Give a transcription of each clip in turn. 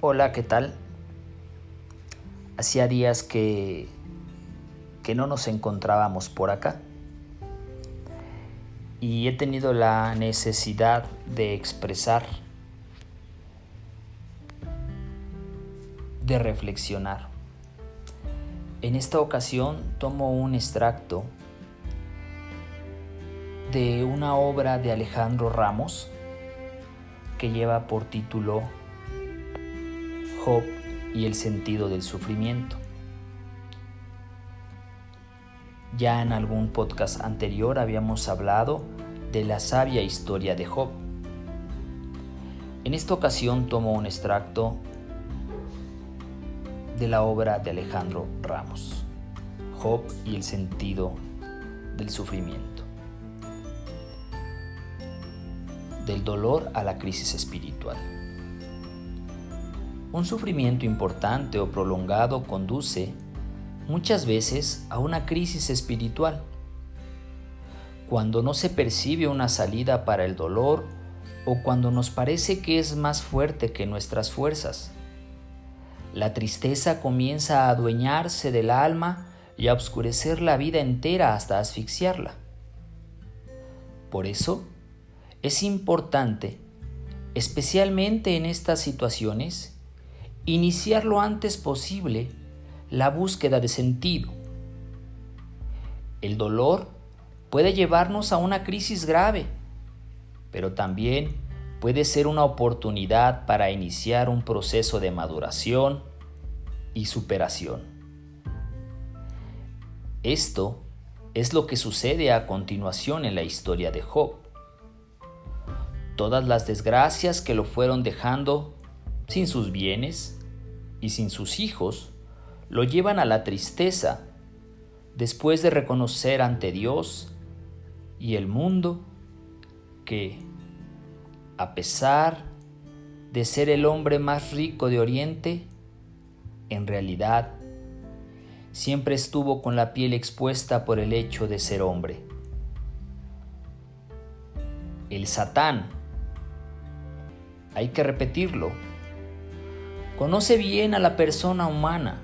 Hola, ¿qué tal? Hacía días que, que no nos encontrábamos por acá y he tenido la necesidad de expresar, de reflexionar. En esta ocasión tomo un extracto de una obra de Alejandro Ramos que lleva por título Job y el sentido del sufrimiento. Ya en algún podcast anterior habíamos hablado de la sabia historia de Job. En esta ocasión tomo un extracto de la obra de Alejandro Ramos, Job y el sentido del sufrimiento. Del dolor a la crisis espiritual. Un sufrimiento importante o prolongado conduce muchas veces a una crisis espiritual. Cuando no se percibe una salida para el dolor o cuando nos parece que es más fuerte que nuestras fuerzas. La tristeza comienza a adueñarse del alma y a oscurecer la vida entera hasta asfixiarla. Por eso, es importante, especialmente en estas situaciones, iniciar lo antes posible la búsqueda de sentido. El dolor puede llevarnos a una crisis grave, pero también puede ser una oportunidad para iniciar un proceso de maduración y superación. Esto es lo que sucede a continuación en la historia de Job. Todas las desgracias que lo fueron dejando sin sus bienes, y sin sus hijos lo llevan a la tristeza después de reconocer ante Dios y el mundo que, a pesar de ser el hombre más rico de Oriente, en realidad siempre estuvo con la piel expuesta por el hecho de ser hombre. El Satán, hay que repetirlo, Conoce bien a la persona humana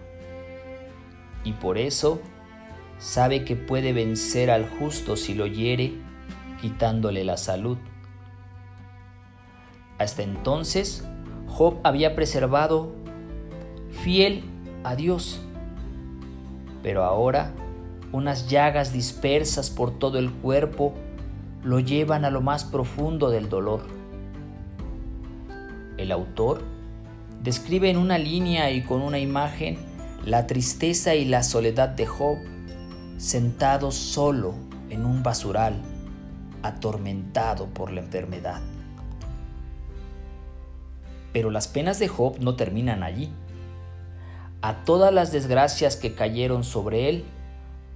y por eso sabe que puede vencer al justo si lo hiere quitándole la salud. Hasta entonces, Job había preservado fiel a Dios, pero ahora unas llagas dispersas por todo el cuerpo lo llevan a lo más profundo del dolor. El autor describe en una línea y con una imagen la tristeza y la soledad de Job sentado solo en un basural, atormentado por la enfermedad. Pero las penas de Job no terminan allí. A todas las desgracias que cayeron sobre él,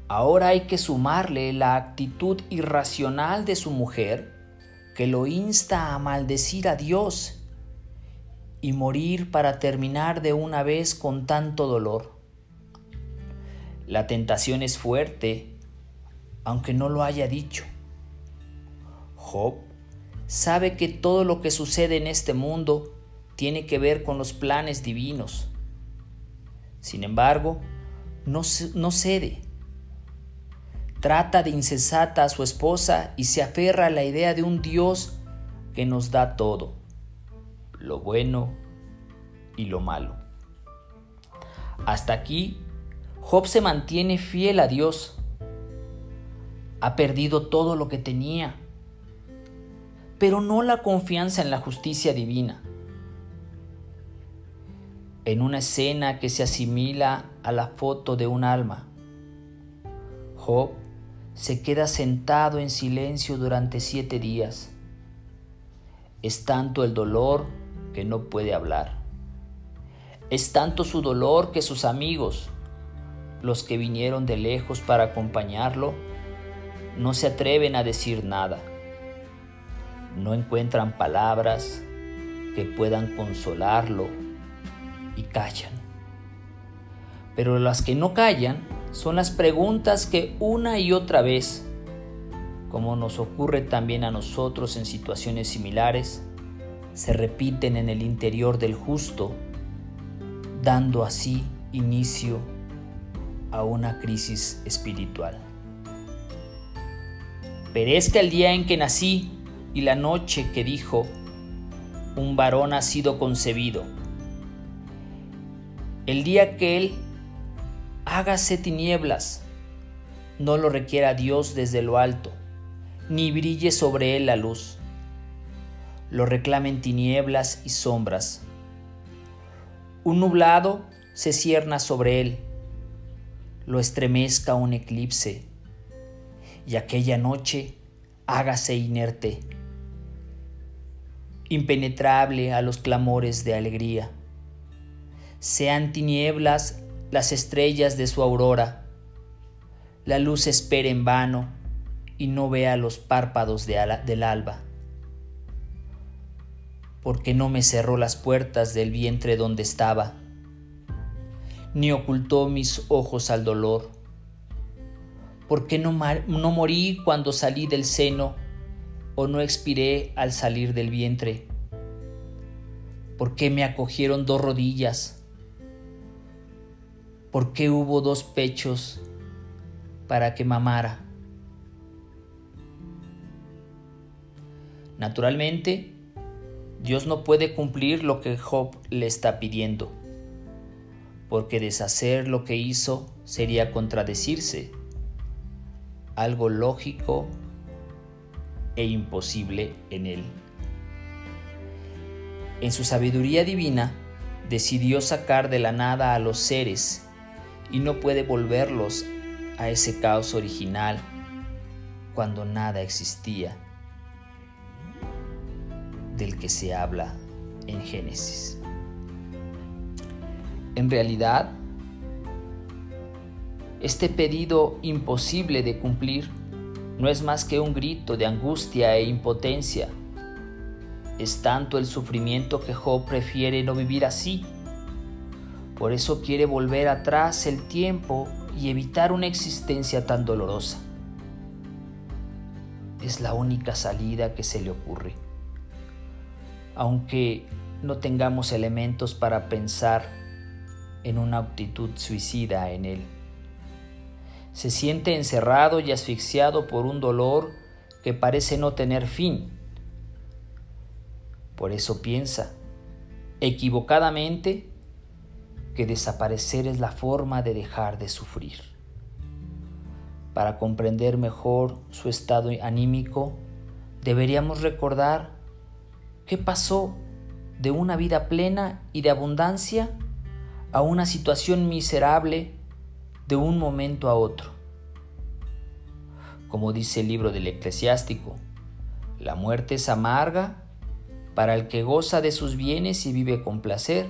ahora hay que sumarle la actitud irracional de su mujer que lo insta a maldecir a Dios y morir para terminar de una vez con tanto dolor. La tentación es fuerte, aunque no lo haya dicho. Job sabe que todo lo que sucede en este mundo tiene que ver con los planes divinos. Sin embargo, no, cede. Trata de insensata a su esposa y se aferra a la idea de un Dios que nos da todo lo bueno y lo malo. Hasta aquí, Job se mantiene fiel a Dios. Ha perdido todo lo que tenía, pero no la confianza en la justicia divina. En una escena que se asimila a la foto de un alma, Job se queda sentado en silencio durante siete días. Es tanto el dolor no puede hablar. Es tanto su dolor que sus amigos, los que vinieron de lejos para acompañarlo, no se atreven a decir nada. No encuentran palabras que puedan consolarlo y callan. Pero las que no callan son las preguntas que una y otra vez, como nos ocurre también a nosotros en situaciones similares, se repiten en el interior del justo dando así inicio a una crisis espiritual. Perezca el día en que nací y la noche que dijo, un varón ha sido concebido. El día que él hágase tinieblas, no lo requiera Dios desde lo alto, ni brille sobre él la luz. Lo reclamen tinieblas y sombras. Un nublado se cierna sobre él, lo estremezca un eclipse, y aquella noche hágase inerte, impenetrable a los clamores de alegría. Sean tinieblas las estrellas de su aurora, la luz espera en vano y no vea los párpados del alba. Porque no me cerró las puertas del vientre donde estaba ni ocultó mis ojos al dolor? ¿Por qué no, no morí cuando salí del seno o no expiré al salir del vientre? ¿Por qué me acogieron dos rodillas? ¿Por qué hubo dos pechos para que mamara? Naturalmente, Dios no puede cumplir lo que Job le está pidiendo porque deshacer lo que hizo sería contradecirse, algo lógico e imposible en él. En su sabiduría divina, decidió sacar de la nada a los seres y no puede volverlos a ese caos original cuando nada existía que se habla en Génesis. En realidad, este pedido imposible de cumplir no es más que un grito de angustia e impotencia. Es tanto el sufrimiento que Job prefiere no vivir así. Por eso quiere volver atrás el tiempo y evitar una existencia tan dolorosa. Es la única salida que se le ocurre. Aunque no tengamos elementos para pensar en una actitud suicida en él. Se siente encerrado y asfixiado por un dolor que parece no tener fin. Por eso piensa, equivocadamente, que desaparecer es la forma de dejar de sufrir. Para comprender mejor su estado anímico, deberíamos recordar qué pasó de una vida plena y de abundancia a una situación miserable de un momento a otro. Como dice el libro del eclesiástico, la muerte es amarga para el que goza de sus bienes y vive con placer,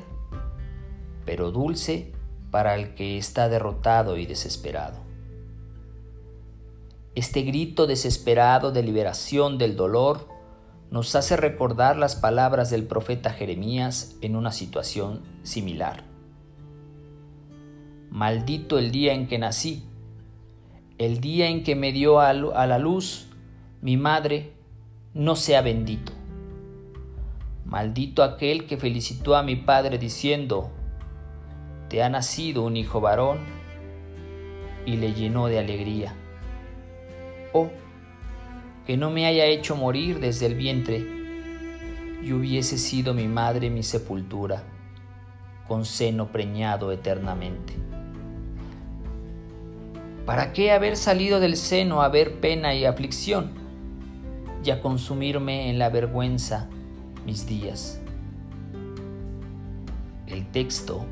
pero dulce para el que está derrotado y desesperado. Este grito desesperado de liberación del dolor nos hace recordar las palabras del profeta Jeremías en una situación similar. Maldito el día en que nací, el día en que me dio a la luz mi madre, no sea bendito. Maldito aquel que felicitó a mi padre diciendo, te ha nacido un hijo varón, y le llenó de alegría. Oh, que no me haya hecho morir desde el vientre, y hubiese sido mi madre mi sepultura, con seno preñado eternamente. ¿Para qué haber salido del seno a ver pena y aflicción y a consumirme en la vergüenza mis días? El texto,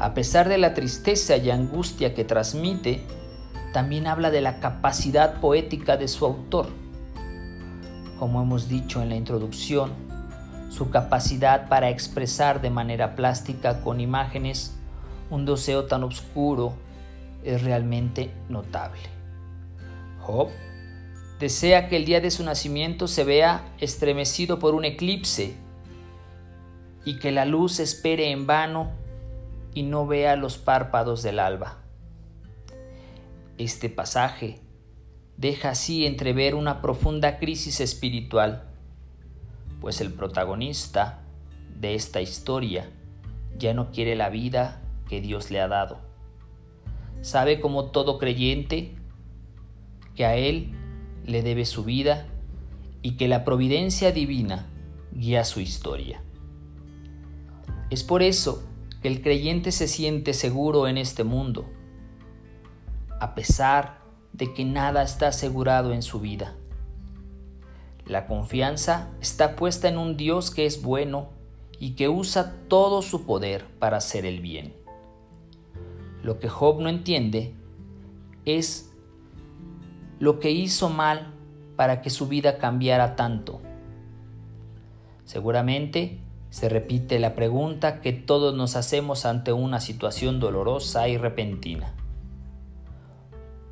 a pesar de la tristeza y angustia que transmite, también habla de la capacidad poética de su autor. Como hemos dicho en la introducción, su capacidad para expresar de manera plástica con imágenes un deseo tan oscuro es realmente notable. Job desea que el día de su nacimiento se vea estremecido por un eclipse y que la luz espere en vano y no vea los párpados del alba. Este pasaje deja así entrever una profunda crisis espiritual, pues el protagonista de esta historia ya no quiere la vida que Dios le ha dado. Sabe como todo creyente que a Él le debe su vida y que la providencia divina guía su historia. Es por eso que el creyente se siente seguro en este mundo, a pesar de que nada está asegurado en su vida. La confianza está puesta en un Dios que es bueno y que usa todo su poder para hacer el bien. Lo que Job no entiende es lo que hizo mal para que su vida cambiara tanto. Seguramente se repite la pregunta que todos nos hacemos ante una situación dolorosa y repentina.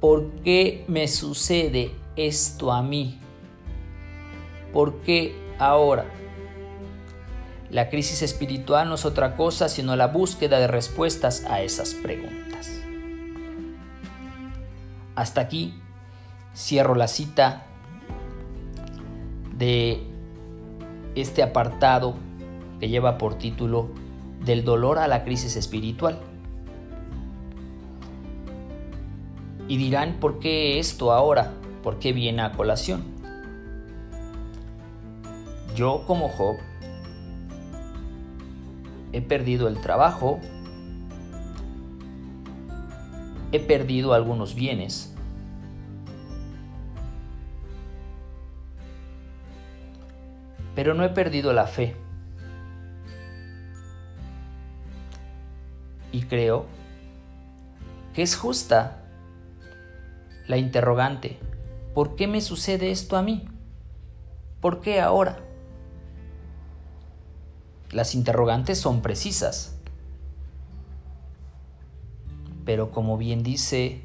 ¿Por qué me sucede esto a mí? ¿Por qué ahora? La crisis espiritual no es otra cosa sino la búsqueda de respuestas a esas preguntas. Hasta aquí cierro la cita de este apartado que lleva por título Del dolor a la crisis espiritual. Y dirán, ¿por qué esto ahora? ¿Por qué viene a colación? Yo como Job he perdido el trabajo, he perdido algunos bienes, pero no he perdido la fe. Y creo que es justa la interrogante, ¿por qué me sucede esto a mí? ¿Por qué ahora? Las interrogantes son precisas, pero como bien dice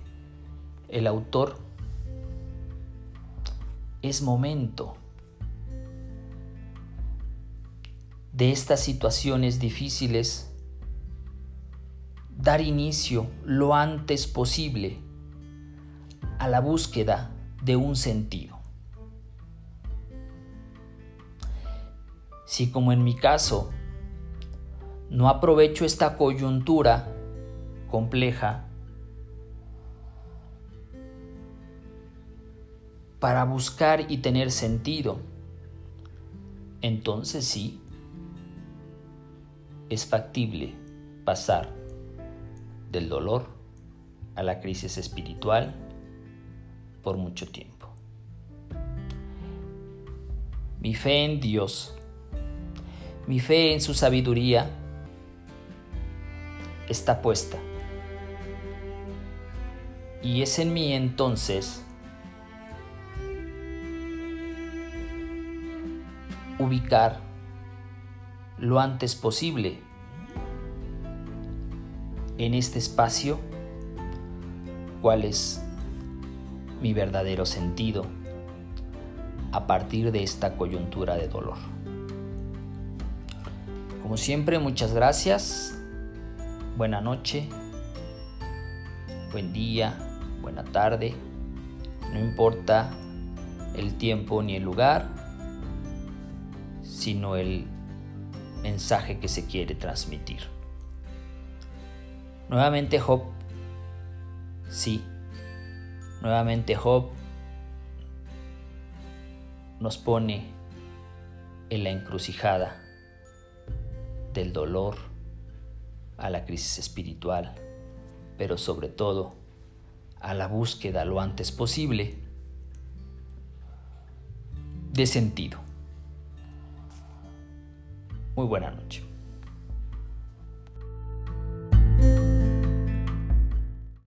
el autor, es momento de estas situaciones difíciles dar inicio lo antes posible a la búsqueda de un sentido. Si como en mi caso no aprovecho esta coyuntura compleja para buscar y tener sentido, entonces sí, es factible pasar del dolor a la crisis espiritual por mucho tiempo. Mi fe en Dios, mi fe en su sabiduría está puesta. Y es en mí entonces ubicar lo antes posible en este espacio cuál es mi verdadero sentido a partir de esta coyuntura de dolor. Como siempre, muchas gracias. Buena noche, buen día, buena tarde. No importa el tiempo ni el lugar, sino el mensaje que se quiere transmitir. Nuevamente Job, sí, nuevamente Job nos pone en la encrucijada del dolor a la crisis espiritual, pero sobre todo a la búsqueda lo antes posible de sentido. Muy buena noche.